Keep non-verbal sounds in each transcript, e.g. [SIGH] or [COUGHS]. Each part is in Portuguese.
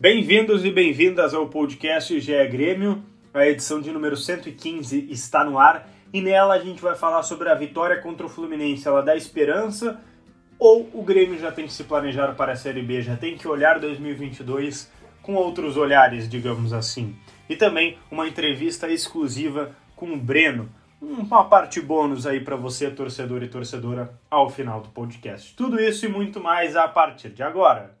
Bem-vindos e bem-vindas ao podcast GE Grêmio. A edição de número 115 está no ar e nela a gente vai falar sobre a vitória contra o Fluminense. Ela dá esperança ou o Grêmio já tem que se planejar para a Série B, já tem que olhar 2022 com outros olhares, digamos assim. E também uma entrevista exclusiva com o Breno, uma parte bônus aí para você, torcedor e torcedora, ao final do podcast. Tudo isso e muito mais a partir de agora.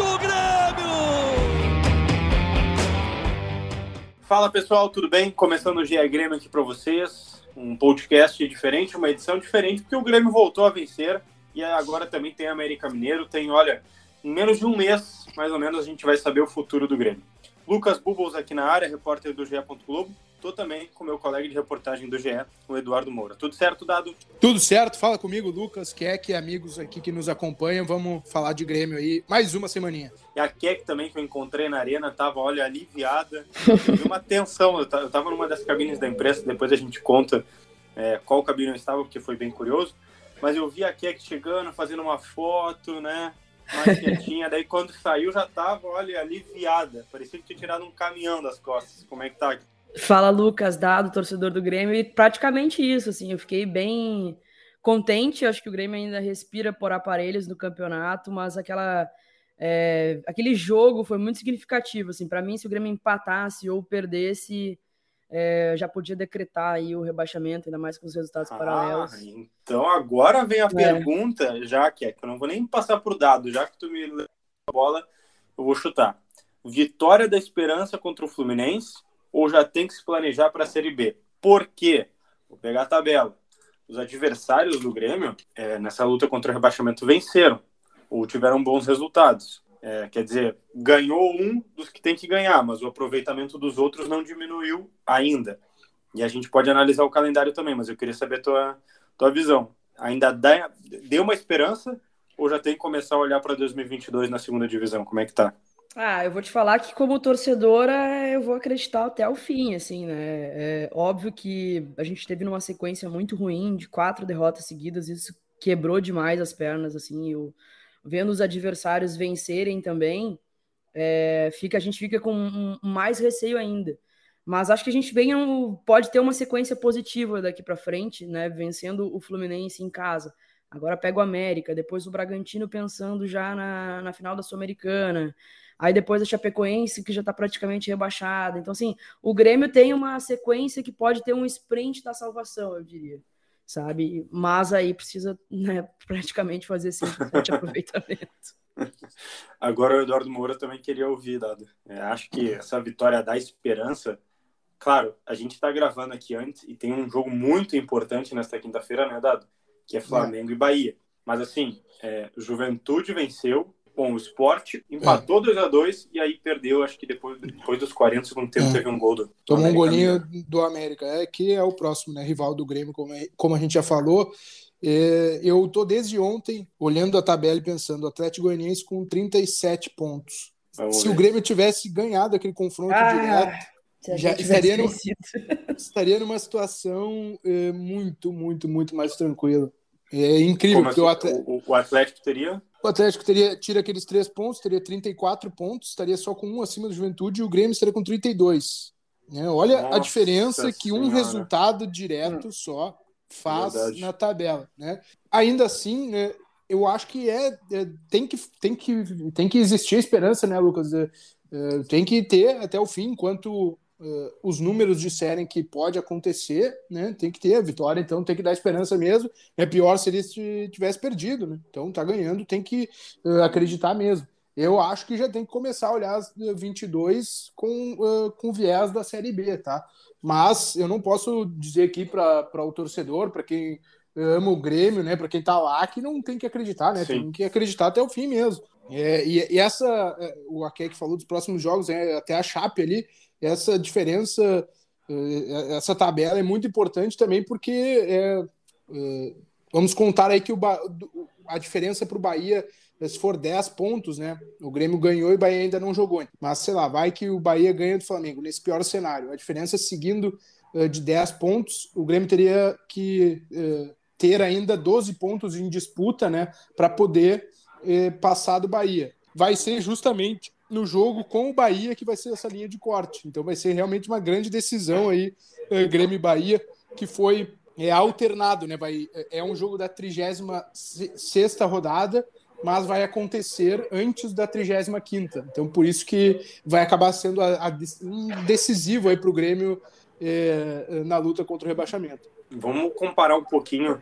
do Grêmio! Fala pessoal, tudo bem? Começando o GE Grêmio aqui para vocês. Um podcast diferente, uma edição diferente, porque o Grêmio voltou a vencer e agora também tem América Mineiro. Tem, olha, em menos de um mês, mais ou menos, a gente vai saber o futuro do Grêmio. Lucas Bubbles aqui na área, repórter do GE. Globo. Estou também com meu colega de reportagem do GE, o Eduardo Moura. Tudo certo, Dado? Tudo certo, fala comigo, Lucas, Keck e amigos aqui que nos acompanham. Vamos falar de Grêmio aí, mais uma semaninha. E a Keck também, que eu encontrei na arena, tava, olha, aliviada. Teve uma tensão, eu tava numa das cabines da imprensa, depois a gente conta é, qual cabine eu estava, porque foi bem curioso. Mas eu vi a Keck chegando, fazendo uma foto, né? mais quietinha. Daí quando saiu já tava, olha, aliviada. Parecia que tinha tirado um caminhão das costas. Como é que tá? Fala Lucas, dado torcedor do Grêmio, e praticamente isso, assim, eu fiquei bem contente, acho que o Grêmio ainda respira por aparelhos no campeonato, mas aquela é, aquele jogo foi muito significativo, assim, para mim se o Grêmio empatasse ou perdesse, é, já podia decretar aí o rebaixamento, ainda mais com os resultados ah, paralelos. Então agora vem a é. pergunta, já que é que eu não vou nem passar pro dado, já que tu me a bola, eu vou chutar. Vitória da Esperança contra o Fluminense ou já tem que se planejar para a Série B? Por quê? Vou pegar a tabela. Os adversários do Grêmio, é, nessa luta contra o rebaixamento, venceram ou tiveram bons resultados. É, quer dizer, ganhou um dos que tem que ganhar, mas o aproveitamento dos outros não diminuiu ainda. E a gente pode analisar o calendário também, mas eu queria saber a tua, tua visão. Ainda dá, deu uma esperança ou já tem que começar a olhar para 2022 na segunda divisão? Como é que tá? Ah, eu vou te falar que como torcedora eu vou acreditar até o fim, assim, né? É óbvio que a gente teve numa sequência muito ruim de quatro derrotas seguidas, isso quebrou demais as pernas, assim, eu, vendo os adversários vencerem também, é, fica, a gente fica com mais receio ainda. Mas acho que a gente vem, pode ter uma sequência positiva daqui para frente, né? Vencendo o Fluminense em casa. Agora pega o América, depois o Bragantino pensando já na, na final da Sul-Americana. Aí depois a Chapecoense, que já está praticamente rebaixada. Então, assim, o Grêmio tem uma sequência que pode ter um sprint da salvação, eu diria. Sabe? Mas aí precisa né, [LAUGHS] praticamente fazer 100% de [LAUGHS] aproveitamento. Agora o Eduardo Moura também queria ouvir, Dado. É, acho que essa vitória dá esperança. Claro, a gente está gravando aqui antes e tem um jogo muito importante nesta quinta-feira, né, Dado? Que é Flamengo é. e Bahia. Mas assim, é, Juventude venceu, Bom, o esporte empatou 2x2 é. e aí perdeu, acho que depois, depois dos 40 segundo tempo é. teve um gol do. Tomou um golinho do América, é que é o próximo, né? Rival do Grêmio, como, é, como a gente já falou. É, eu tô desde ontem olhando a tabela e pensando, Atlético Goianiense com 37 pontos. Vamos Se ver. o Grêmio tivesse ganhado aquele confronto ah, direto, já estaria, no, [LAUGHS] estaria numa situação é, muito, muito, muito mais tranquila. É incrível. Assim? o, Atlético, o Atlético teria? O Atlético teria, tira aqueles três pontos, teria 34 pontos, estaria só com um acima do Juventude e o Grêmio estaria com 32. Né? Olha Nossa a diferença que um resultado direto hum. só faz Verdade. na tabela. Né? Ainda assim, né, eu acho que é, é, tem, que, tem, que, tem que existir esperança, né, Lucas? É, é, tem que ter até o fim, enquanto uh, os números disserem que pode acontecer, né? Tem que ter a vitória, então tem que dar esperança mesmo. É pior se ele tivesse perdido, né? Então tá ganhando, tem que uh, acreditar mesmo. Eu acho que já tem que começar a olhar as 22 com, uh, com viés da Série B, tá? Mas eu não posso dizer aqui para o torcedor, para quem ama o Grêmio, né? Para quem tá lá, que não tem que acreditar, né? Sim. Tem que acreditar até o fim mesmo. É, e, e, essa, o Ake que falou dos próximos jogos, é, até a Chape ali, essa diferença, é, é, essa tabela é muito importante também, porque é, é, vamos contar aí que o, a diferença para o Bahia, se for 10 pontos, né? O Grêmio ganhou e o Bahia ainda não jogou. Mas sei lá, vai que o Bahia ganha do Flamengo, nesse pior cenário. A diferença seguindo de 10 pontos, o Grêmio teria que ter ainda 12 pontos em disputa, né? Para poder eh, passar do Bahia. Vai ser justamente no jogo com o Bahia que vai ser essa linha de corte. Então vai ser realmente uma grande decisão aí, eh, Grêmio e Bahia, que foi é, alternado, né? Vai, é, é um jogo da 36 rodada, mas vai acontecer antes da 35 Então por isso que vai acabar sendo a, a, decisivo aí para o Grêmio é, na luta contra o rebaixamento. Vamos comparar um pouquinho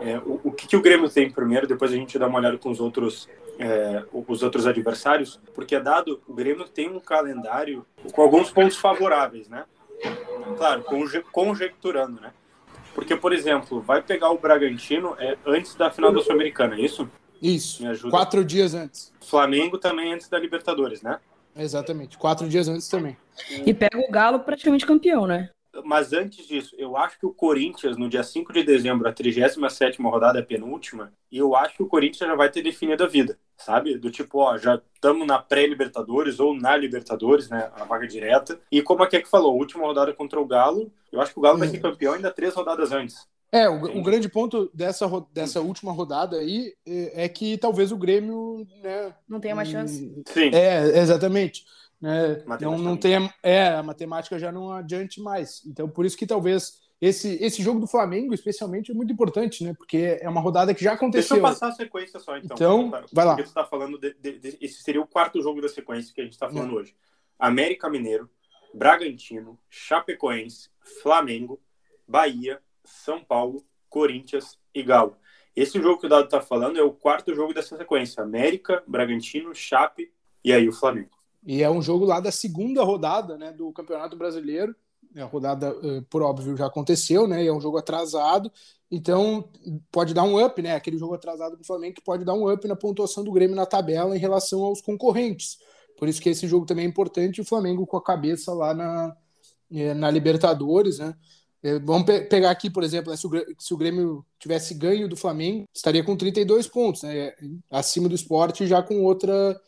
é, o, o que, que, o Grêmio tem primeiro, depois a gente dá uma olhada com os outros, é, os outros adversários, porque é dado, o Grêmio tem um calendário com alguns pontos favoráveis, né? Claro, conje, conjecturando, né? Porque, por exemplo, vai pegar o Bragantino é, antes da final da Sul-Americana, é isso? Isso, quatro dias antes. Flamengo também antes da Libertadores, né? Exatamente, quatro dias antes também. E pega o Galo praticamente campeão, né? Mas antes disso, eu acho que o Corinthians, no dia 5 de dezembro, a 37 rodada é penúltima, e eu acho que o Corinthians já vai ter definido a vida, sabe? Do tipo, ó, já estamos na pré-Libertadores ou na Libertadores, né? A vaga direta. E como a Keck falou, última rodada contra o Galo, eu acho que o Galo vai ser campeão ainda três rodadas antes. É, o, o, grande ponto dessa, dessa última rodada aí é, é que talvez o Grêmio. Né, não tenha mais chance. Sim. É, exatamente. Né? Não, não tem, é, a matemática já não adiante mais. Então, por isso que talvez esse, esse jogo do Flamengo, especialmente, é muito importante, né? Porque é uma rodada que já aconteceu. Deixa eu passar a sequência só, então. Então, vai lá. Você tá falando de, de, de, esse seria o quarto jogo da sequência que a gente está falando é. hoje. América Mineiro, Bragantino, Chapecoense, Flamengo, Bahia, São Paulo, Corinthians e Galo. Esse jogo que o Dado está falando é o quarto jogo dessa sequência. América, Bragantino, Chape e aí o Flamengo. E é um jogo lá da segunda rodada né, do Campeonato Brasileiro. A rodada, eh, por óbvio, já aconteceu, né? E é um jogo atrasado. Então, pode dar um up, né? Aquele jogo atrasado do Flamengo que pode dar um up na pontuação do Grêmio na tabela em relação aos concorrentes. Por isso que esse jogo também é importante. O Flamengo com a cabeça lá na, eh, na Libertadores, né? Eh, vamos pe pegar aqui, por exemplo, né, se, o Grêmio, se o Grêmio tivesse ganho do Flamengo, estaria com 32 pontos, né? Acima do esporte, já com outra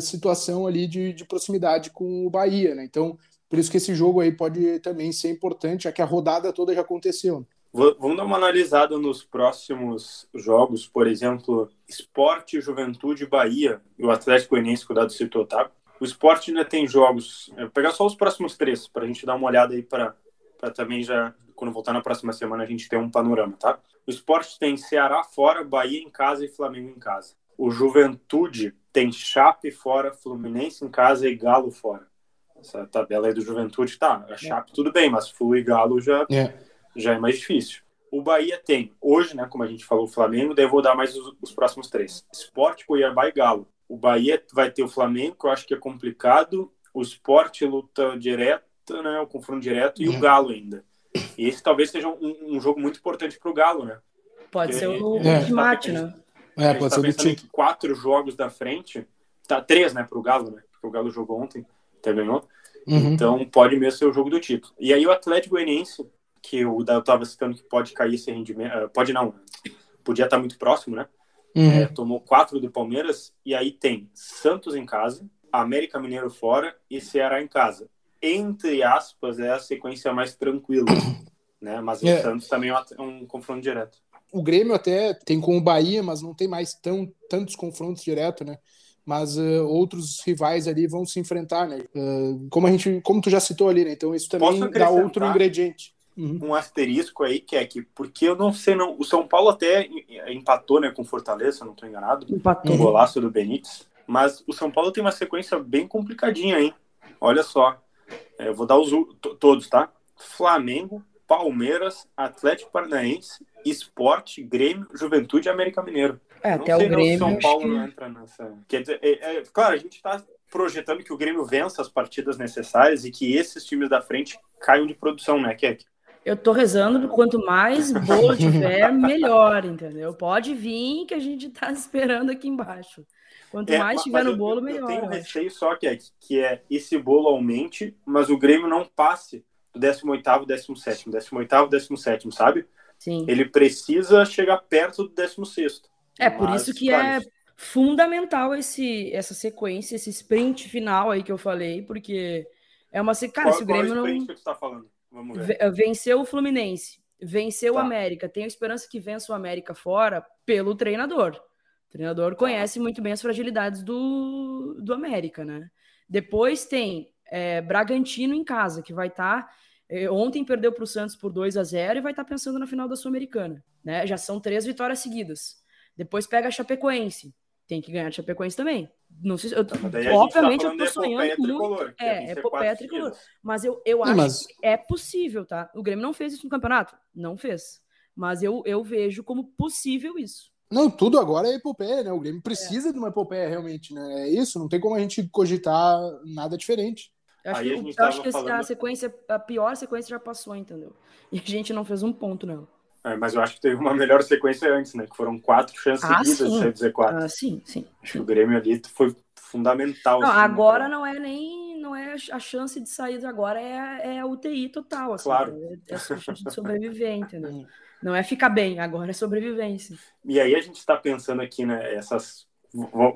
situação ali de, de proximidade com o Bahia, né? Então, por isso que esse jogo aí pode também ser importante, já que a rodada toda já aconteceu. Vamos dar uma analisada nos próximos jogos, por exemplo, Esporte, Juventude Bahia, e o Atlético Goianiense que o Dado citou, tá? O Esporte ainda tem jogos, vou pegar só os próximos três, para a gente dar uma olhada aí para também já, quando voltar na próxima semana, a gente ter um panorama, tá? O Esporte tem Ceará fora, Bahia em casa e Flamengo em casa. O Juventude tem Chape fora, Fluminense em casa e Galo fora. Essa tabela aí do Juventude tá. A Chape tudo bem, mas Flu e Galo já é. já é mais difícil. O Bahia tem, hoje, né, como a gente falou, o Flamengo, daí eu vou dar mais os, os próximos três. Esporte, Cuiabá e Galo. O Bahia vai ter o Flamengo, que eu acho que é complicado. O Esporte luta direta, né, o confronto direto, e é. o Galo ainda. E esse talvez seja um, um jogo muito importante para o Galo, né? Pode Porque ser o é. mate, né? É, pode tá ser do título. quatro jogos da frente, tá três, né, pro Galo, né? Porque o Galo jogou ontem, até ganhou. Uhum. Então pode mesmo ser o jogo do título. E aí o Atlético Goianiense, que o eu tava citando que pode cair esse rendimento, uh, pode não, podia estar tá muito próximo, né? Uhum. É, tomou quatro do Palmeiras e aí tem Santos em casa, América Mineiro fora e Ceará em casa. Entre aspas, é a sequência mais tranquila, [COUGHS] né? Mas é. o Santos também é um confronto direto o Grêmio até tem com o Bahia, mas não tem mais tão, tantos confrontos direto, né? Mas uh, outros rivais ali vão se enfrentar, né? Uh, como a gente, como tu já citou ali, né? Então isso também dá outro ingrediente. Uhum. Um asterisco aí que é que porque eu não sei não, o São Paulo até empatou, né, com Fortaleza, não estou enganado, empatou. um golaço do Benítez, mas o São Paulo tem uma sequência bem complicadinha, hein? Olha só, é, eu vou dar os todos, tá? Flamengo, Palmeiras, Atlético Paranaense, Esporte, Grêmio, Juventude e América Mineiro. É, até o Grêmio. São Paulo que... não entra nessa. Quer dizer, é, é, claro, a gente está projetando que o Grêmio vença as partidas necessárias e que esses times da frente caiam de produção, né, Keck? Eu tô rezando, quanto mais bolo tiver, [LAUGHS] melhor, entendeu? Pode vir que a gente tá esperando aqui embaixo. Quanto é, mais tiver no bolo, eu, melhor. Eu tenho um receio só é, que é esse bolo aumente, mas o Grêmio não passe 18º, 17º, 18º, 17º, sabe? Sim. Ele precisa chegar perto do 16º. É, por isso que é fundamental esse, essa sequência, esse sprint final aí que eu falei, porque é uma cara, qual, se o Grêmio qual é o não que tu tá falando? Vamos ver. Venceu o Fluminense, venceu Tá. o América. Tenho esperança que vença o América fora pelo treinador. O treinador conhece muito bem as fragilidades do, do América, né? Depois tem é, Bragantino em casa, que vai estar. ontem perdeu para o Santos por 2 a 0 e vai estar pensando na final da Sul-Americana. Né? Já são três vitórias seguidas. Depois pega a Chapecoense. Tem que ganhar a Chapecoense também. Não sei, se- eu, gente tá obviamente eu falando tô sonhando muito. tricolor, que é É, epopeia tricolor. Mas eu, eu acho mas- que é possível, tá? O Grêmio não fez isso no campeonato? Não fez. Mas eu, eu vejo como possível isso. Não, tudo agora é epopeia, né? O Grêmio precisa de uma epopeia realmente, né? É isso, não tem como a gente cogitar nada diferente. Eu acho Aí a que, gente eu acho que esse- a falando- sequência, a pior sequência já passou, entendeu? E a gente não fez um ponto nela. É, mas eu acho que teve uma melhor sequência antes, né? Que foram quatro chances Ah, seguidas sim. de do Z4. Ah, sim, sim. Acho que o Grêmio ali foi fundamental. Não, assim, agora pra- não é nem não é a chance de sair agora, é, é a UTI total. Assim, Claro. É, é a chance de sobreviver, [LAUGHS] entendeu? Não é ficar bem, agora é sobrevivência. E aí a gente está pensando aqui, né? Essas.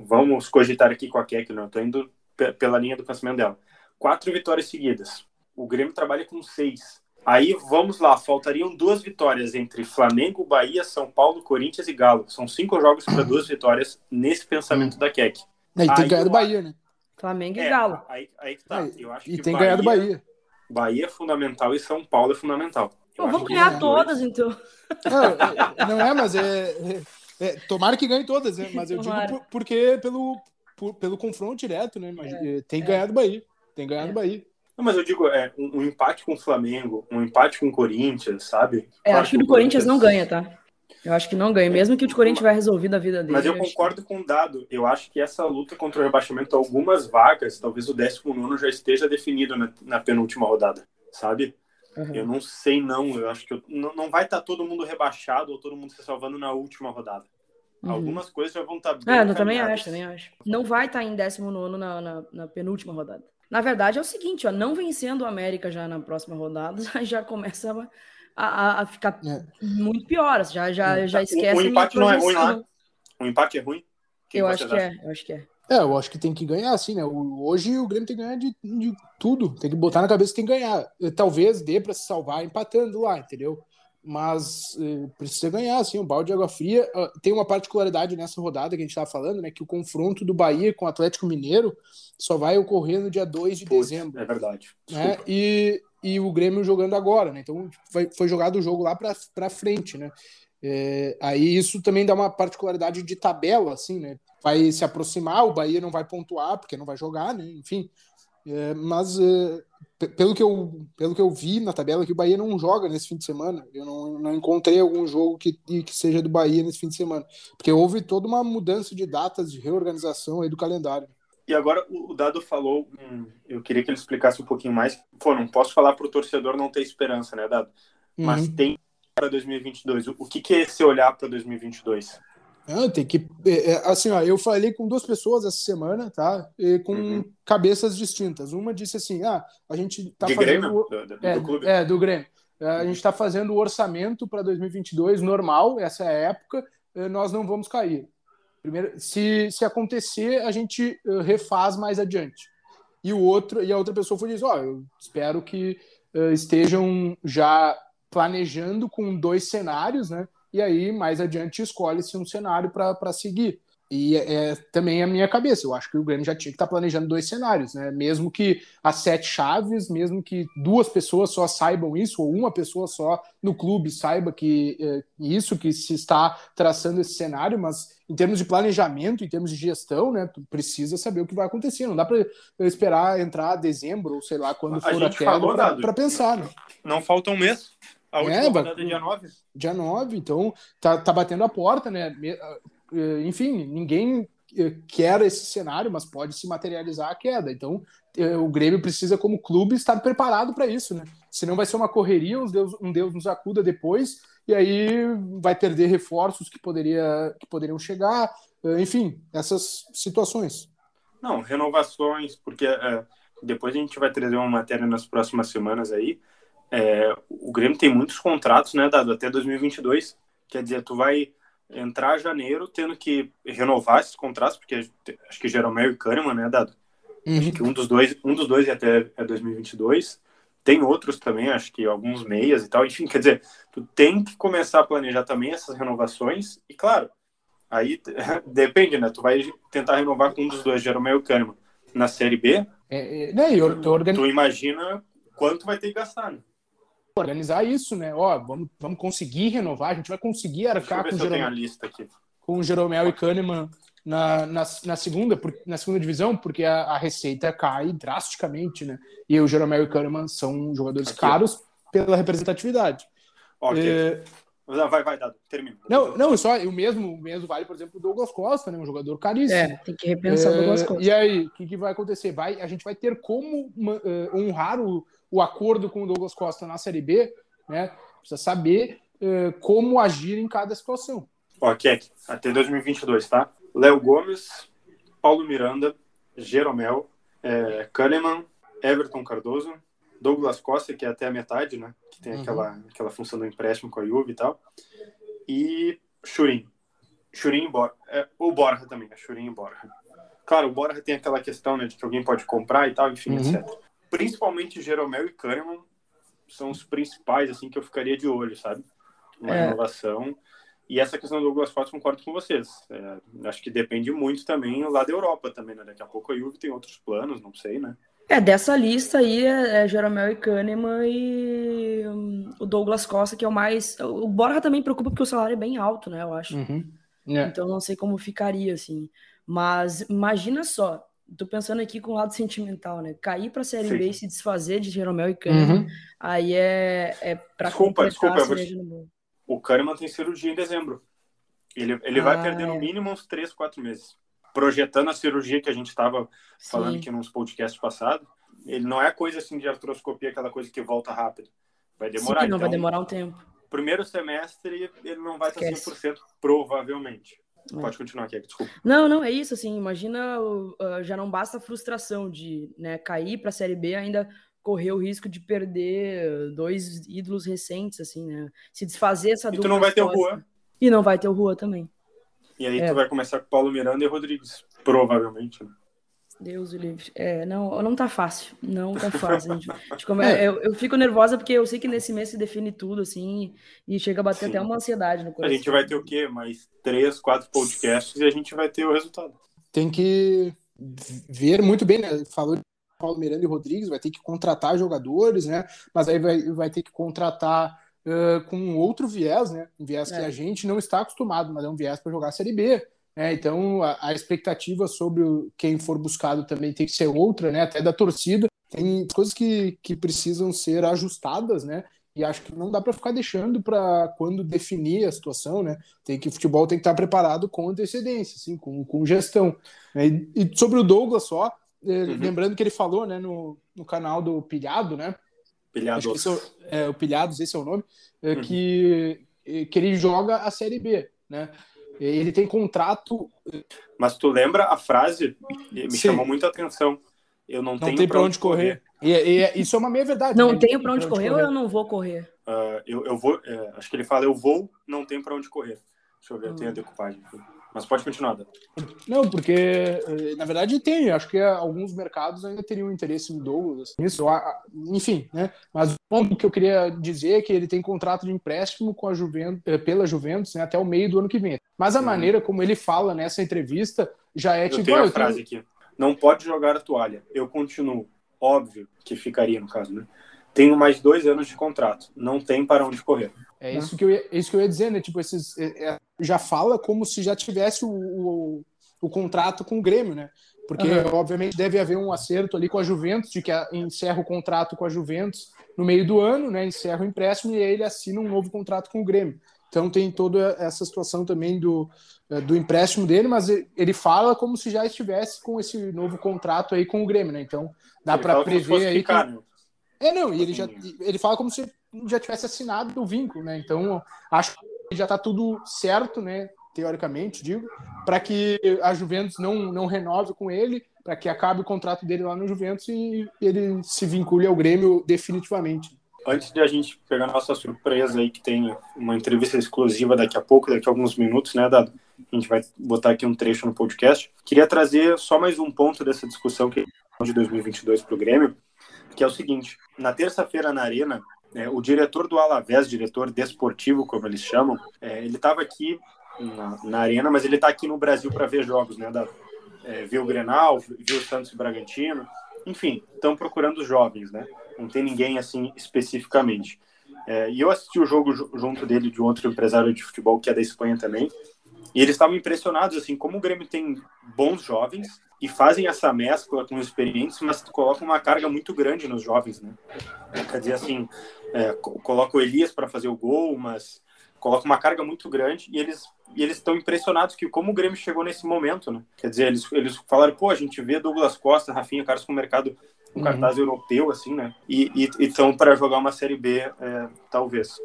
Vamos cogitar aqui Keck, né? Eu tô indo pe- pela linha do pensamento dela. Quatro vitórias seguidas. O Grêmio trabalha com seis. Aí vamos lá, faltariam duas vitórias entre Flamengo, Bahia, São Paulo, Corinthians e Galo. São cinco jogos para duas vitórias nesse pensamento da Keck. E tem Aí que ganhar do eu Bahia, né? Flamengo e É, Galo. aí, aí que tá. É, Eu acho E que tem que ganhar do Bahia. Bahia é fundamental e São Paulo é fundamental. Eu Pô, acho vamos ganhar dois- todas, então. Não, é- não é, mas é, é- é- Tomara que ganhe todas, né? Mas eu digo Tomara. por- porque pelo, por- pelo confronto direto, né? Mas, é, tem que ganhar do Bahia. Tem que ganhar É. do Bahia. Não, mas eu digo, é, um, um empate com o Flamengo, um empate com o Corinthians, sabe? É, Claro acho que o do Corinthians não ganha, tá? Eu acho que não ganha. Mesmo que o de Corinthians tiver resolvido a vida dele. Mas eu acho concordo com o dado. Eu acho que essa luta contra o rebaixamento, algumas vagas, talvez o 19 já esteja definido na, na penúltima rodada, sabe? Uhum. Eu não sei, não. Eu acho que eu- não, não vai estar todo mundo rebaixado ou todo mundo se salvando na última rodada. Uhum. Algumas coisas já vão estar bem. É, eu também acho, também acho. Não vai estar em 19 na, na, na penúltima rodada. Na verdade, é o seguinte, ó, não vencendo o América já na próxima rodada, [LAUGHS] já começa a, a, a ficar É. muito pior. Já, já, já O- esquece o minha empate não é ruim lá? O empate é ruim? Quem Eu acho que acham? é, eu acho que é. É, eu acho que tem que ganhar, assim, né? O- Hoje o Grêmio tem que ganhar de, de tudo. Tem que botar na cabeça que tem que ganhar. Talvez dê para se salvar empatando lá, entendeu? Mas eh, precisa ganhar, assim, um balde de água fria. Ah, tem uma particularidade nessa rodada que a gente estava falando, né? Que o confronto do Bahia com o Atlético Mineiro só vai ocorrer no dia 2 de dezembro. É verdade. né? E, e o Grêmio jogando agora, né? Então foi, foi jogado o jogo lá para frente, né? É, aí isso também dá uma particularidade de tabela, assim, né? Vai se aproximar, o Bahia não vai pontuar porque não vai jogar, né? Enfim, É, mas é, pelo que eu pelo que eu vi na tabela que o Bahia não joga nesse fim de semana. Eu não, não encontrei algum jogo que, que seja do Bahia nesse fim de semana, porque houve toda uma mudança de datas de reorganização aí do calendário. E agora o Dado falou, hum, eu queria que ele explicasse um pouquinho mais. Pô, não posso falar para o torcedor não ter esperança, né, Dado? Mas Uhum. tem para 2022. O o que, que é esse olhar para 2022? Ah, tem que. é, é, assim, ó, eu falei com duas pessoas essa semana, tá? E com Uhum. cabeças distintas. Uma disse assim: ah, a gente tá De fazendo. Grêmio? Do, do- é, do clube? é, do Grêmio. É, A gente está fazendo o orçamento para 2022 normal, essa é a época, nós não vamos cair. Primeiro, se, se acontecer, a gente eh, refaz mais adiante. E o outro, e a outra pessoa foi dizer, ó, eu espero que eh, estejam já planejando com dois cenários, né? E aí mais adiante escolhe-se um cenário para seguir. E é, é também a minha cabeça. Eu acho que o Grêmio já tinha que estar planejando dois cenários, né? Mesmo que as sete chaves, mesmo que duas pessoas só saibam isso, ou uma pessoa só no clube saiba que é, isso que se está traçando esse cenário, mas em termos de planejamento, em termos de gestão, né? Tu precisa saber o que vai acontecer. Não dá para esperar entrar dezembro, ou sei lá, quando A for a queda, para pensar, né? Não falta um mês. A última É, rodada é dia 9. dia 9, então tá, tá batendo a porta, né? Me- eh, Enfim, ninguém eh, quer esse cenário, mas pode se materializar a queda. Então, eh, o Grêmio precisa, como clube, estar preparado para isso, né? Senão vai ser uma correria, um Deus, um Deus nos acuda depois, e aí vai perder reforços que, poderia, que poderiam chegar, enfim, essas situações. Não, renovações, porque é, depois a gente vai trazer uma matéria nas próximas semanas aí. É, o Grêmio tem muitos contratos, né, dado até 2022. Quer dizer, tu vai entrar janeiro tendo que renovar esses contratos, porque acho que Jeromel e Kahneman, né, dado? Uhum. Acho que um dos dois, um dos dois é até é 2022. Tem outros também, acho que alguns meias e tal. Enfim, quer dizer, tu tem que começar a planejar também essas renovações. E claro, Aí [LAUGHS] depende, né? Tu vai tentar renovar com um dos dois, Jeromel e Kahneman, na Série B. É, é, né, organiz... Tu imagina quanto vai ter que gastar, né? Organizar isso, né? Ó, vamos, vamos conseguir renovar, a gente vai conseguir arcar com o, Jeromel, com o Jeromel e Kahneman na, na, na, segunda, na segunda divisão, porque a, a, receita cai drasticamente, né? E o Jeromel e Kahneman são jogadores Aqui. caros pela representatividade. Ok. É, Vai, vai, Dado, termina. Não, não, só o mesmo, o mesmo vale, por exemplo, o Douglas Costa, né? Um jogador caríssimo. É, tem que repensar o Douglas Costa. E aí, o que, que, vai acontecer? Vai, a gente vai ter como uh, honrar o, o acordo com o Douglas Costa na Série B, né? Precisa saber uh, como agir em cada situação. Ó, Keck, até 2022, tá? Léo Gomes, Paulo Miranda, Jeromel, é, Kahneman, Everton Cardoso, Douglas Costa, que é até a metade, né? Que tem uhum. aquela, aquela função do empréstimo com a Juve e tal. E Churin. Churin e Borja. É, o Borja também, é Churin e Borja. Claro, o Borja tem aquela questão, né, de que alguém pode comprar e tal, enfim, uhum. etc. Principalmente Jeromel e Kahneman são os principais, assim, que eu ficaria de olho, sabe? Uma é. inovação. E essa questão do Douglas Costa, concordo com vocês. É, acho que depende muito também lá da Europa também, né? Daqui a pouco a Juve tem outros planos, não sei, né? É, dessa lista aí é, é Jeromel e Kahneman e um, o Douglas Costa, que é o mais. O Borja também preocupa porque o salário é bem alto, né? Eu acho. Uhum. É. Então não sei como ficaria, assim. Mas imagina só, tô pensando aqui com o lado sentimental, né? Cair pra Série Sim. B e se desfazer de Jeromel e Kahneman, uhum. aí é, é pra Desculpa, desculpa. Vou... O Kahneman tem cirurgia em dezembro. Ele, ele ah, vai perder no é. mínimo uns 3, 4 meses projetando a cirurgia que a gente estava falando aqui nos podcasts passados, ele não é coisa assim de artroscopia, aquela coisa que volta rápido. Vai demorar. Sim, não então, vai demorar um tempo. Primeiro semestre ele não vai estar 100%, provavelmente. É. Pode continuar aqui, desculpa. Não, não, é isso, assim, imagina, uh, já não basta a frustração de né, cair para a Série B, ainda correr o risco de perder dois ídolos recentes, assim, né? Se desfazer essa. E tu não vai ter o Rua. E não vai ter o Rua também. E aí é. tu vai começar com Paulo Miranda e Rodrigues, provavelmente. Né? Deus o livre. É, não, não tá fácil. Não tá fácil. Gente, como, [LAUGHS] é, eu, eu, fico nervosa porque eu sei que nesse mês se define tudo, assim, e chega a bater Sim. até uma ansiedade no coração. A gente vai ter o quê? Mais três, quatro podcasts e a gente vai ter o resultado. Tem que ver muito bem, né? Falou de Paulo Miranda e Rodrigues, vai ter que contratar jogadores, né? Mas aí vai, vai ter que contratar uh, com outro viés, né? Um viés é. que a gente não está acostumado, mas é um viés para jogar a Série B. Né? Então a, a, expectativa sobre o, quem for buscado também tem que ser outra, né? Até da torcida. Tem coisas que, que precisam ser ajustadas, né? E acho que não dá para ficar deixando para quando definir a situação, né? Tem que o futebol tem que estar preparado com antecedência, assim, com, com gestão. Né? E, e, sobre o Douglas só, eh, uhum. lembrando que ele falou, né, no, no canal do Pilhado, né? Pilhados. É, é, o Pilhados, esse é o nome, é, uhum. que, que ele joga a Série B, né? Ele tem contrato. Mas tu lembra a frase? Me Sim. chamou muita atenção. Eu não, não tenho tem para onde correr. correr. E, e, isso é uma meia verdade. Não né? tenho para onde, onde, correr, correr ou eu não vou correr? Uh, eu, eu vou. É, acho que ele fala, eu vou, não tenho para onde correr. Deixa eu ver, hum. eu tenho a decupagem aqui. Mas pode continuar. Dan. Não, porque eh, na verdade tem. Acho que alguns mercados ainda teriam interesse no Douglas. Assim, isso, enfim, né? Mas o ponto que eu queria dizer é que ele tem contrato de empréstimo com a Juventus, eh, pela Juventus né, até o meio do ano que vem. Mas a uhum. maneira como ele fala nessa entrevista já é eu tipo. Tenho ah, a frase tenho... aqui. Não pode jogar a toalha. Eu continuo. Óbvio que ficaria no caso, né? Tenho mais dois anos de contrato. Não tem para onde correr. É isso que eu ia, isso que eu ia dizer, né? Tipo, esses, é, é, já fala como se já tivesse o, o, o, contrato com o Grêmio, né? Porque, uhum. obviamente, deve haver um acerto ali com a Juventus, de que encerra o contrato com a Juventus no meio do ano, né? Encerra o empréstimo e aí ele assina um novo contrato com o Grêmio. Então tem toda essa situação também do, é, do empréstimo dele, mas ele fala como se já estivesse com esse novo contrato aí com o Grêmio, né? Então dá para prever aí. Ficar, que... né? É, não, e ele já ele fala como se já tivesse assinado o vínculo, né? Então, acho que já está tudo certo, né? Teoricamente, digo, para que a Juventus não, não renove com ele, para que acabe o contrato dele lá no Juventus e ele se vincule ao Grêmio definitivamente. Antes de a gente pegar a nossa surpresa aí, que tem uma entrevista exclusiva daqui a pouco, daqui a alguns minutos, né, Dado? A gente vai botar aqui um trecho no podcast. Queria trazer só mais um ponto dessa discussão que de 2022 para o Grêmio, que é o seguinte: na terça-feira na Arena, é, o diretor do Alavés, diretor desportivo, como eles chamam, é, ele estava aqui na, na, Arena, mas ele está aqui no Brasil para ver jogos, né? Da, é, ver o Grenal, ver o Santos e Bragantino, enfim, estão procurando jovens, né? Não tem ninguém assim especificamente. É, e eu assisti o jogo junto dele de outro empresário de futebol que é da Espanha também. E eles estavam impressionados assim como o Grêmio tem bons jovens e fazem essa mescla com os experientes, mas colocam uma carga muito grande nos jovens, né? Quer dizer assim, é, coloca o Elias para fazer o gol, mas coloca uma carga muito grande e eles e eles estão impressionados que como o Grêmio chegou nesse momento, né? Quer dizer, eles, eles falaram, pô, a gente vê Douglas Costa, Rafinha, caras com mercado um uhum. cartaz europeu, assim, né? E estão para jogar uma Série B, é, talvez.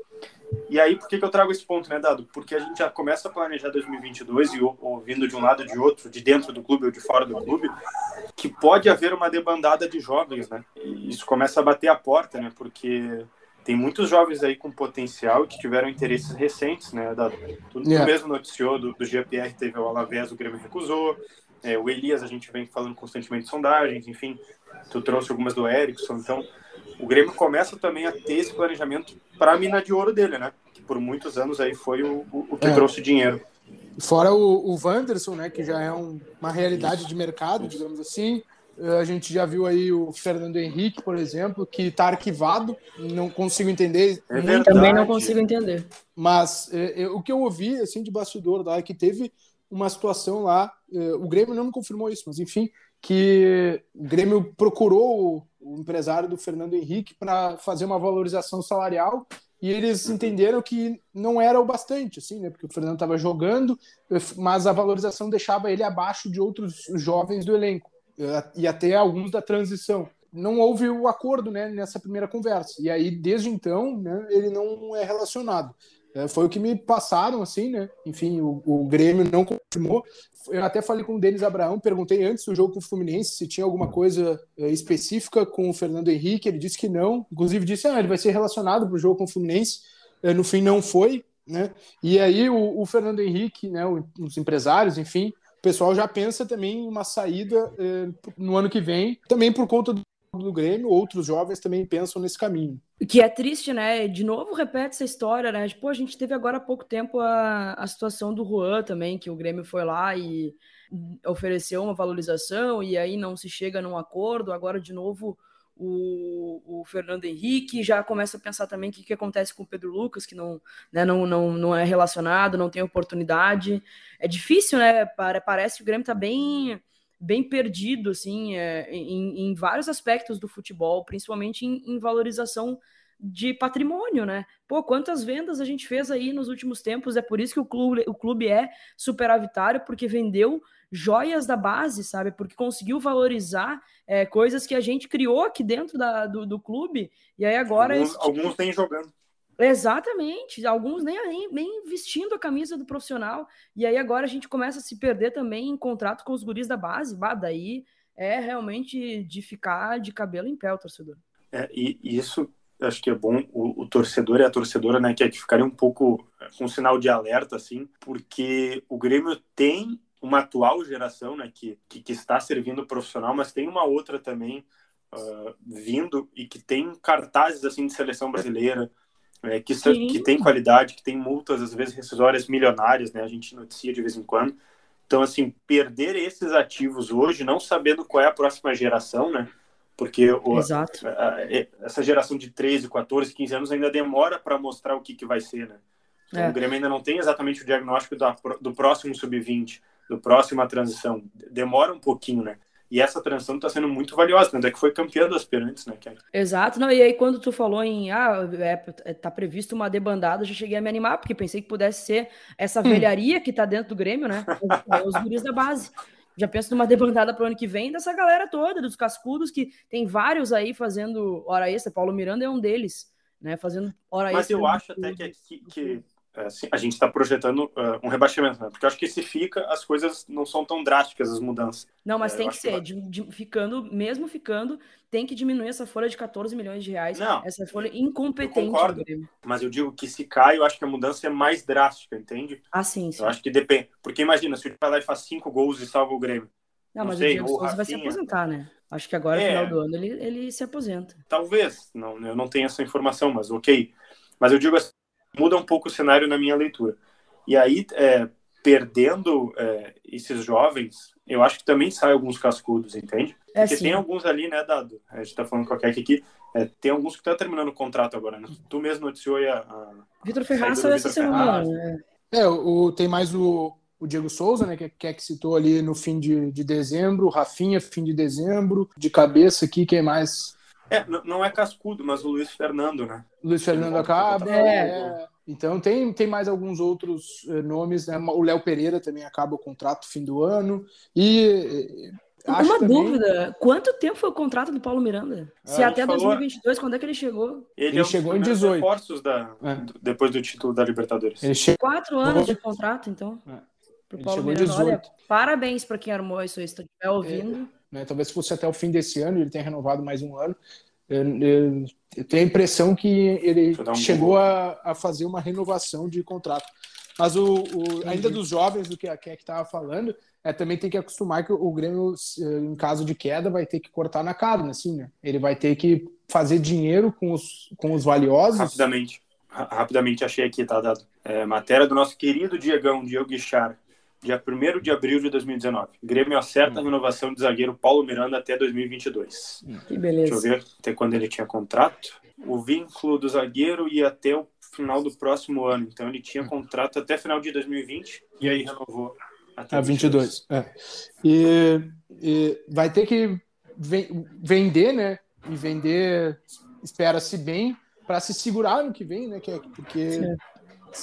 E aí, por que, que eu trago esse ponto, né, Dado? Porque a gente já começa a planejar 2022 e ouvindo de um lado ou de outro, de dentro do clube ou de fora do clube, que pode haver uma debandada de jovens, né? E isso começa a bater a porta, né? Porque tem muitos jovens aí com potencial que tiveram interesses recentes, né? Da, tu, yeah. mesmo noticiou do, do GPR, teve o Alavés, o Grêmio recusou. É, o Elias, a gente vem falando constantemente de sondagens, enfim, tu trouxe algumas do Erickson. Então, o Grêmio começa também a ter esse planejamento para a mina de ouro dele, né? Que por muitos anos aí foi o, o, que é. trouxe dinheiro. Fora o, o Wanderson, né? Que já é um, uma realidade Isso. de mercado, Isso. digamos assim. A gente já viu aí o Fernando Henrique, por exemplo, que está arquivado, não consigo entender. É Também não consigo entender. Mas é, é, o que eu ouvi assim de bastidor lá é que teve uma situação lá, é, o Grêmio não me confirmou isso, mas enfim, que o Grêmio procurou o, empresário do Fernando Henrique para fazer uma valorização salarial e eles entenderam que não era o bastante, assim, né? Porque o Fernando estava jogando, mas a valorização deixava ele abaixo de outros jovens do elenco e até alguns da transição. Não houve o acordo né, nessa primeira conversa. E aí, desde então, né, ele não é relacionado. É, foi o que me passaram, assim, né? Enfim, o, o Grêmio não confirmou. Eu até falei com o Denis Abraão, perguntei antes do jogo com o Fluminense se tinha alguma coisa é, específica com o Fernando Henrique. Ele disse que não. Inclusive, disse ah, ele vai ser relacionado para o jogo com o Fluminense. É, no fim, não foi. Né? E aí, o, o Fernando Henrique, né, os empresários, enfim, o pessoal já pensa também em uma saída eh, no ano que vem, também por conta do, do Grêmio, outros jovens também pensam nesse caminho. Que é triste, né? De novo repete essa história, né? Tipo, a gente teve agora há pouco tempo a, a situação do Juan também, que o Grêmio foi lá e ofereceu uma valorização e aí não se chega num acordo. Agora, de novo, o, o, Fernando Henrique, já começa a pensar também o que, que acontece com o Pedro Lucas, que não, né, não, não, não é relacionado, não tem oportunidade. É difícil, né? Parece que o Grêmio está bem, bem perdido, assim, é, em, em, vários aspectos do futebol, principalmente em, em valorização de patrimônio, né? Pô, quantas vendas a gente fez aí nos últimos tempos? É por isso que o clube, o clube é superavitário, porque vendeu joias da base, sabe? Porque conseguiu valorizar é, coisas que a gente criou aqui dentro da, do, do clube, e aí agora. Alguns, esse... alguns nem jogando. Exatamente, alguns nem, nem, nem, vestindo a camisa do profissional, e aí agora a gente começa a se perder também em contrato com os guris da base, bah, daí é realmente de ficar de cabelo em pé o torcedor. É, e isso acho que é bom. O, o, torcedor e a torcedora, né, que é que ficarem um pouco com um sinal de alerta, assim, porque o Grêmio tem uma atual geração, né, que, que, que está servindo profissional, mas tem uma outra também uh, vindo e que tem cartazes assim de seleção brasileira, é, que, que tem qualidade, que tem multas às vezes rescisórias milionárias, né? A gente noticia de vez em quando. Então, assim, perder esses ativos hoje, não sabendo qual é a próxima geração, né? Porque o, a, a, essa geração de 13, 14, 15 anos ainda demora para mostrar o que, que vai ser, né? Então, é. O Grêmio ainda não tem exatamente o diagnóstico da, do próximo sub-20 do próximo a transição. Demora um pouquinho, né? E essa transição está sendo muito valiosa, tanto é que foi campeã do aspirantes, né? Exato, não, e aí quando tu falou em ah, é, é, tá previsto uma debandada, eu já cheguei a me animar, porque pensei que pudesse ser essa hum. velharia que tá dentro do Grêmio, né? Os, os guris da base. Já penso numa debandada para o ano que vem dessa galera toda, dos cascudos, que tem vários aí fazendo hora extra. Paulo Miranda é um deles, né? Fazendo hora Mas extra. Mas eu acho até que, que, que é, assim, a gente está projetando uh, um rebaixamento, né? Porque eu acho que se fica, as coisas não são tão drásticas, as mudanças. Não, mas é, tem que ser, que... de, de, ficando, mesmo ficando, tem que diminuir essa folha de 14 milhões de reais. Não, essa folha incompetente. Eu concordo, mas eu digo que se cai, eu acho que a mudança é mais drástica, entende? Ah, sim, sim. Eu acho que depende. Porque imagina, se o vai lá e faz cinco gols e salva o Grêmio. Não, não mas sei, o Diego Souza vai se aposentar, né? Acho que agora, no é, final do ano, ele, ele se aposenta. Talvez. Não, eu não tenho essa informação, mas ok. Mas eu digo assim, muda um pouco o cenário na minha leitura. E aí, é, perdendo é, esses jovens, eu acho que também sai alguns cascudos, entende? É, Porque sim. tem alguns ali, né, Dado? A gente tá falando com a Kek aqui, é, tem alguns que estão tá terminando o contrato agora, né? Tu mesmo noticiou a... a Vitor Ferraz saiu essa semana, né? É, o, tem mais o, o Diego Souza, né, que, é, que, é que citou ali no fim de, de dezembro, o Rafinha, fim de dezembro, de cabeça aqui, quem mais? É, não é cascudo, mas o Luiz Fernando, né? Luiz Fernando acaba. É. é. Então tem, tem mais alguns outros eh, nomes, né? O Léo Pereira também acaba o contrato fim do ano. E uma também... dúvida, quanto tempo foi o contrato do Paulo Miranda? Ah, Se até falou... 2022, quando é que ele chegou? Ele, ele é chegou em 18. reforços da, é. depois do título da Libertadores. Ele chegou... Quatro anos de contrato, então. É. Pro Paulo Miranda. 18. Olha, parabéns para quem armou isso aí, se estiver ouvindo. É, né, talvez fosse até o fim desse ano, ele tenha renovado mais um ano. Eu, eu, eu tenho a impressão que ele um chegou a, a, fazer uma renovação de contrato. Mas o, o ainda dos jovens, do que a Keck estava falando, é, também tem que acostumar que o Grêmio, em caso de queda, vai ter que cortar na carne, assim, né? Ele vai ter que fazer dinheiro com os, com os valiosos. Rapidamente. Rapidamente achei aqui, tá dado. É, matéria do nosso querido Diegão, Diego Guichar, dia 1 de abril de 2019. Grêmio acerta a renovação de zagueiro Paulo Miranda até 2022. Que beleza. Deixa eu ver até quando ele tinha contrato. O vínculo do zagueiro ia até o final do próximo ano. Então ele tinha contrato até final de 2020 e aí renovou até a 22. 22. É. E, e, vai ter que vender, né? E vender, espera-se bem, para se segurar no que vem, né? É, porque Sim.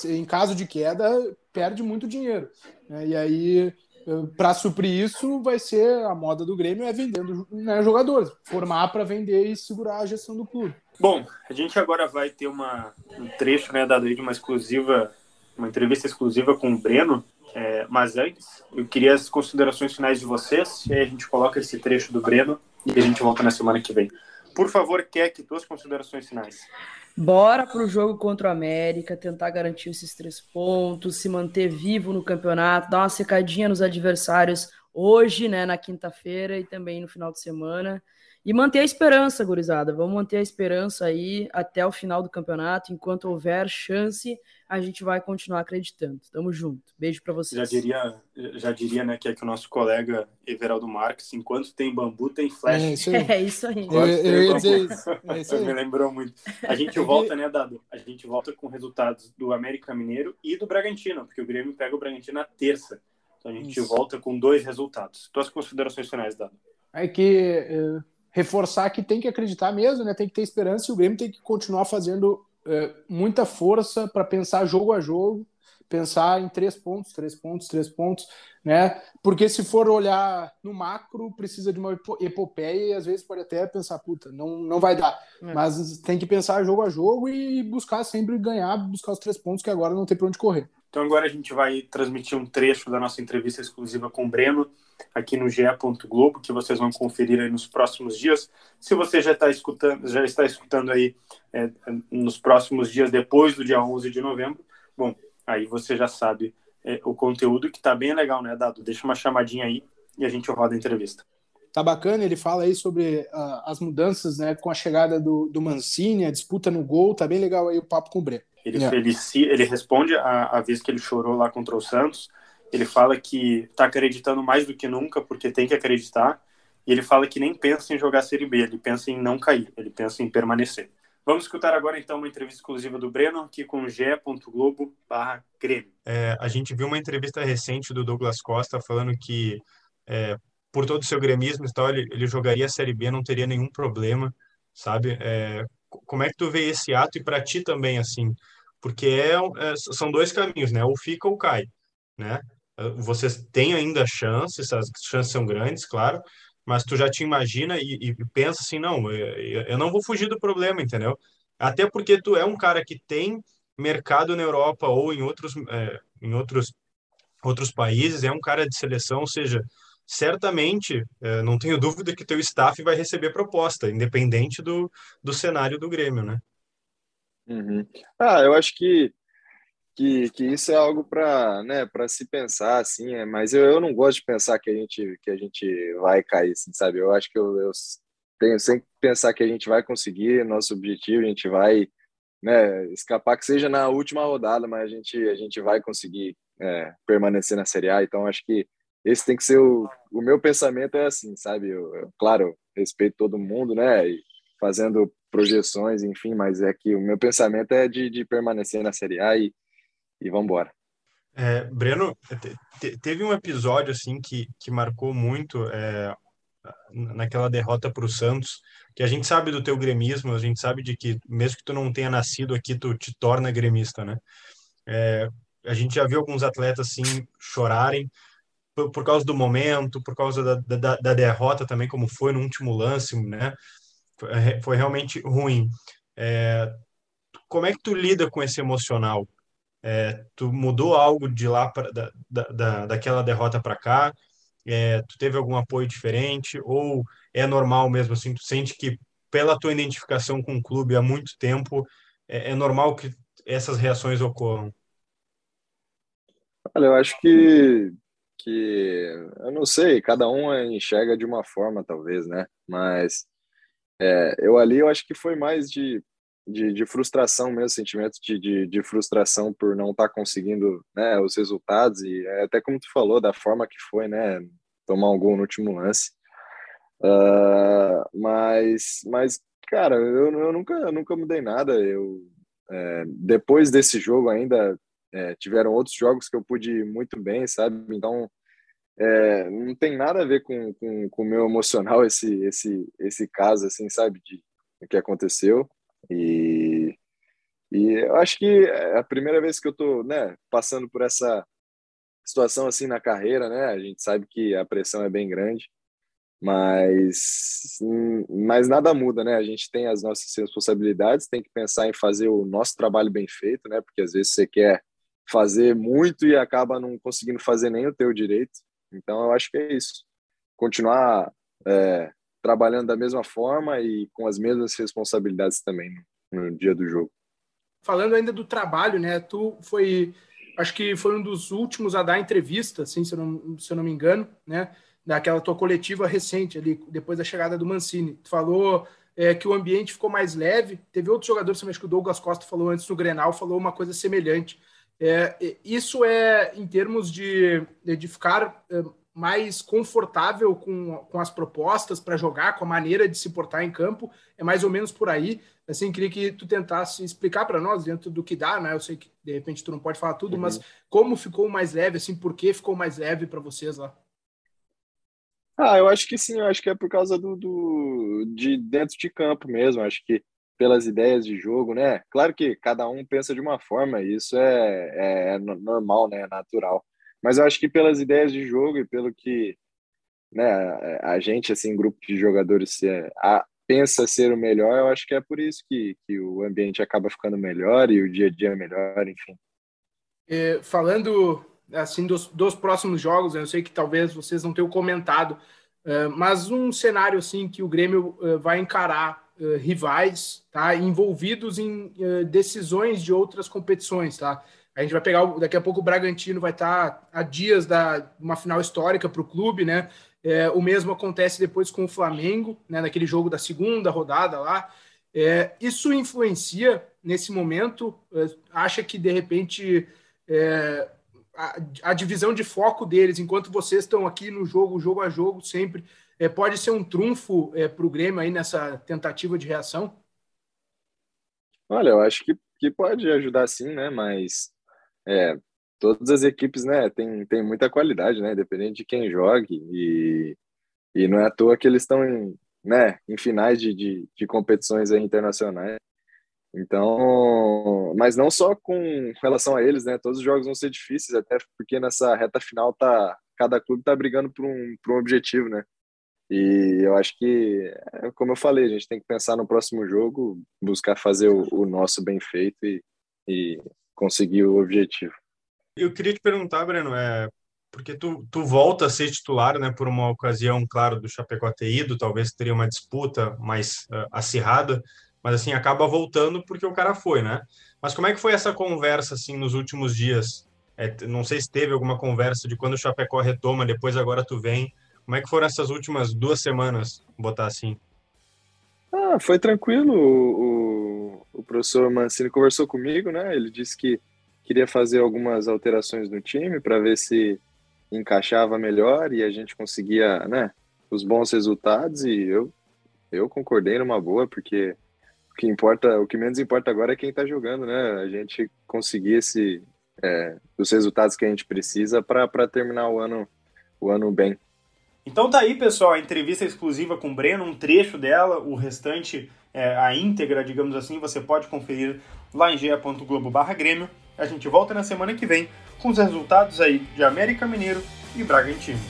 Em caso de queda, perde muito dinheiro. Né? E aí, para suprir isso, vai ser a moda do Grêmio é vendendo né, jogadores, formar para vender e segurar a gestão do clube. Bom, a gente agora vai ter uma, um trecho né, dado aí de uma exclusiva, uma entrevista exclusiva com o Breno. É, mas antes, eu queria as considerações finais de vocês, e aí a gente coloca esse trecho do Breno e a gente volta na semana que vem. Por favor, que duas considerações finais. Bora para o jogo contra o América, tentar garantir esses três pontos, se manter vivo no campeonato, dar uma secadinha nos adversários hoje, né, na quinta-feira e também no final de semana. E manter a esperança, gurizada. Vamos manter a esperança aí até o final do campeonato. Enquanto houver chance, a gente vai continuar acreditando. Tamo junto. Beijo para vocês. Já diria, já diria, né, que é que o nosso colega Everaldo Marques, enquanto tem bambu, tem flash. É isso aí. É isso aí. Eu, eu ia dizer isso. É isso aí. [LAUGHS] Me lembrou muito. A gente volta, né, Dado? A gente volta com resultados do América Mineiro e do Bragantino, porque o Grêmio pega o Bragantino na terça. Então a gente isso. volta com dois resultados. Tuas considerações finais, Dado? É que... Uh reforçar que tem que acreditar mesmo, né? Tem que ter esperança e o Grêmio tem que continuar fazendo é, muita força para pensar jogo a jogo, pensar em três pontos, três pontos, três pontos, né? Porque se for olhar no macro, precisa de uma epopeia e às vezes pode até pensar, puta, não, não vai dar. É. Mas tem que pensar jogo a jogo e buscar sempre ganhar, buscar os três pontos que agora não tem para onde correr. Então agora a gente vai transmitir um trecho da nossa entrevista exclusiva com o Breno aqui no GE. Globo, que vocês vão conferir aí nos próximos dias. Se você já está escutando, já está escutando aí é, nos próximos dias depois do dia 11 de novembro, bom, aí você já sabe é, o conteúdo que está bem legal, né, Dado? Deixa uma chamadinha aí e a gente roda a entrevista. Tá bacana, ele fala aí sobre uh, as mudanças, né, com a chegada do, do Mancini, a disputa no gol, tá bem legal aí o papo com o Breno. Ele, yeah. felicia, ele responde a, a vez que ele chorou lá contra o Santos. Ele fala que está acreditando mais do que nunca, porque tem que acreditar. E ele fala que nem pensa em jogar Série B, ele pensa em não cair, ele pensa em permanecer. Vamos escutar agora então uma entrevista exclusiva do Breno, aqui com ge.globo barra Grêmio. É, a gente viu uma entrevista recente do Douglas Costa falando que, é, por todo o seu gremismo e tal, ele, ele jogaria a Série B, não teria nenhum problema, sabe? É, como é que tu vê esse ato e para ti também, assim? Porque é, é, são dois caminhos, né? Ou fica ou cai, né? vocês têm ainda chances, as chances são grandes, claro, mas tu já te imagina e, e pensa assim, não, eu, eu não vou fugir do problema, entendeu? Até porque tu é um cara que tem mercado na Europa ou em outros, é, em outros, outros países, é um cara de seleção, ou seja, certamente, é, não tenho dúvida que teu staff vai receber proposta, independente do, do cenário do Grêmio, né? Uhum. Ah, eu acho que que, que isso é algo para né, se pensar assim, é, mas eu, eu não gosto de pensar que a gente que a gente vai cair, assim, sabe? Eu acho que eu, eu tenho sempre que pensar que a gente vai conseguir nosso objetivo, a gente vai né, escapar que seja na última rodada, mas a gente a gente vai conseguir é, permanecer na Série A, então acho que esse tem que ser o, o meu pensamento é assim, sabe? Eu, eu claro, respeito todo mundo, né? E fazendo projeções, enfim, mas é que o meu pensamento é de, de permanecer na Série A e e vamos embora. É, Breno, te, teve um episódio assim que, que marcou muito é, naquela derrota para o Santos, que a gente sabe do teu gremismo, a gente sabe de que mesmo que tu não tenha nascido aqui, tu te torna gremista, né? É, a gente já viu alguns atletas assim chorarem por, por causa do momento, por causa da, da, da, derrota também, como foi no último lance, né? Foi, foi realmente ruim. É, como é que tu lida com esse emocional? É, tu mudou algo de lá pra, da, da, daquela derrota para cá? É, tu teve algum apoio diferente? Ou é normal mesmo assim? Tu sente que pela tua identificação com o clube há muito tempo é, é normal que essas reações ocorram? Olha, eu acho que que eu não sei, cada um enxerga de uma forma talvez, né? Mas é, eu ali eu acho que foi mais de de, de frustração mesmo, sentimento de, de, de, frustração por não estar tá conseguindo né, os resultados e é até como tu falou, da forma que foi, né, tomar um gol no último lance. Uh, mas, mas, cara, eu, eu nunca, eu nunca mudei nada. Eu, é, depois desse jogo ainda é, tiveram outros jogos que eu pude ir muito bem, sabe? Então, é, não tem nada a ver com, com, com o meu emocional esse, esse, esse caso, assim, sabe? De, o que aconteceu. E, e eu acho que é a primeira vez que eu estou né, passando por essa situação assim na carreira, né? A gente sabe que a pressão é bem grande, mas, mas nada muda, né? A gente tem as nossas responsabilidades, tem que pensar em fazer o nosso trabalho bem feito, né? Porque às vezes você quer fazer muito e acaba não conseguindo fazer nem o teu direito. Então eu acho que é isso. Continuar é, trabalhando da mesma forma e com as mesmas responsabilidades também no, dia do jogo. Falando ainda do trabalho, né? Tu foi, acho que foi um dos últimos a dar entrevista, assim, se eu não, se eu não me engano, né? Daquela tua coletiva recente ali, depois da chegada do Mancini. Tu falou é, que o ambiente ficou mais leve. Teve outros jogadores, também acho que o Douglas Costa falou antes no Grenal, falou uma coisa semelhante. É, isso é em termos de, de ficar é, mais confortável com, com as propostas para jogar, com a maneira de se portar em campo, é mais ou menos por aí. Assim, queria que tu tentasse explicar para nós, dentro do que dá, né? Eu sei que de repente tu não pode falar tudo, uhum. mas como ficou mais leve, assim, por que ficou mais leve para vocês lá? Ah, eu acho que sim, eu acho que é por causa do, do de dentro de campo mesmo, acho que pelas ideias de jogo, né? Claro que cada um pensa de uma forma, e isso é, é normal, né? É natural. Mas eu acho que pelas ideias de jogo e pelo que né, a gente, assim, grupo de jogadores é, a, pensa ser o melhor, eu acho que é por isso que, que o ambiente acaba ficando melhor e o dia a dia é melhor, enfim. É, falando assim dos, dos próximos jogos, eu sei que talvez vocês não tenham comentado, mas um cenário assim que o Grêmio vai encarar uh, rivais, tá, envolvidos em decisões de outras competições, tá? A gente vai pegar, daqui a pouco o Bragantino vai estar a dias da uma final histórica para o clube, né? É, o mesmo acontece depois com o Flamengo, né? Naquele jogo da segunda rodada lá. É, isso influencia nesse momento? Acha que de repente é, a, a, divisão de foco deles, enquanto vocês estão aqui no jogo, jogo a jogo, sempre, é, pode ser um trunfo é, para o Grêmio aí nessa tentativa de reação? Olha, eu acho que, que pode ajudar sim, né? Mas é, todas as equipes, né, tem, tem muita qualidade, né, dependendo de quem jogue e, e não é à toa que eles estão em, né, em finais de, de, de competições internacionais. Então, mas não só com relação a eles, né? Todos os jogos vão ser difíceis, até porque nessa reta final tá cada clube tá brigando por um, por um objetivo, né? E eu acho que, é como eu falei, a gente tem que pensar no próximo jogo, buscar fazer o, o nosso bem feito e, e conseguir o objetivo. Eu queria te perguntar, Breno, é, porque tu, tu volta a ser titular, né, por uma ocasião, claro, do Chapecó ter ido, talvez teria uma disputa mais uh, acirrada, mas assim, acaba voltando porque o cara foi, né? Mas como é que foi essa conversa, assim, nos últimos dias? É, não sei se teve alguma conversa de quando o Chapecó retoma, depois agora tu vem. Como é que foram essas últimas duas semanas, botar assim? Ah, foi tranquilo. O, o, o professor Mancini conversou comigo, né? Ele disse que queria fazer algumas alterações no time para ver se encaixava melhor e a gente conseguia, né, os bons resultados e eu eu concordei numa boa porque o que importa, o que menos importa agora é quem está jogando, né? A gente conseguir esse é, os resultados que a gente precisa para terminar o ano o ano bem. Então tá aí, pessoal, a entrevista exclusiva com o Breno, um trecho dela, o restante, é, a íntegra, digamos assim, você pode conferir lá em ge.globo Grêmio. A gente volta na semana que vem com os resultados aí de América Mineiro e Bragantino.